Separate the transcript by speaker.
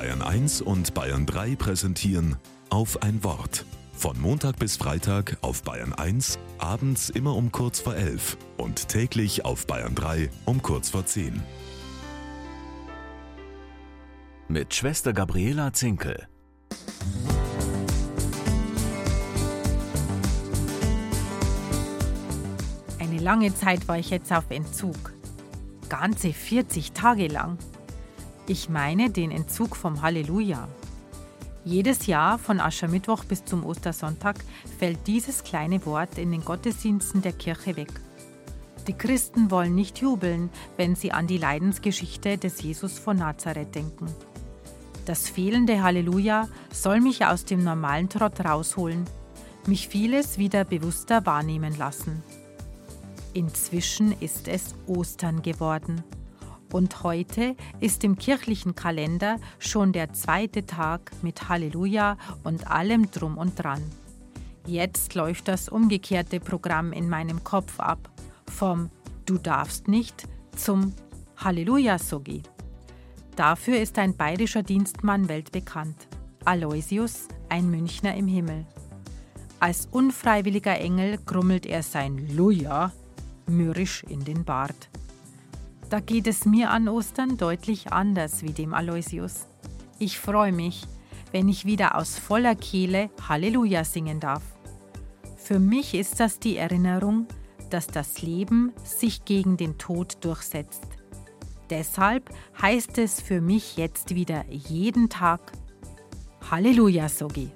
Speaker 1: Bayern 1 und Bayern 3 präsentieren auf ein Wort. Von Montag bis Freitag auf Bayern 1, abends immer um kurz vor 11 und täglich auf Bayern 3 um kurz vor 10.
Speaker 2: Mit Schwester Gabriela Zinkel.
Speaker 3: Eine lange Zeit war ich jetzt auf Entzug. Ganze 40 Tage lang. Ich meine den Entzug vom Halleluja. Jedes Jahr von Aschermittwoch bis zum Ostersonntag fällt dieses kleine Wort in den Gottesdiensten der Kirche weg. Die Christen wollen nicht jubeln, wenn sie an die Leidensgeschichte des Jesus von Nazareth denken. Das fehlende Halleluja soll mich aus dem normalen Trott rausholen, mich vieles wieder bewusster wahrnehmen lassen. Inzwischen ist es Ostern geworden. Und heute ist im kirchlichen Kalender schon der zweite Tag mit Halleluja und allem drum und dran. Jetzt läuft das umgekehrte Programm in meinem Kopf ab. Vom Du darfst nicht zum Halleluja Sogi. Dafür ist ein bayerischer Dienstmann weltbekannt. Aloysius, ein Münchner im Himmel. Als unfreiwilliger Engel grummelt er sein Luja mürrisch in den Bart. Da geht es mir an Ostern deutlich anders wie dem Aloysius. Ich freue mich, wenn ich wieder aus voller Kehle Halleluja singen darf. Für mich ist das die Erinnerung, dass das Leben sich gegen den Tod durchsetzt. Deshalb heißt es für mich jetzt wieder jeden Tag Halleluja, Sogi.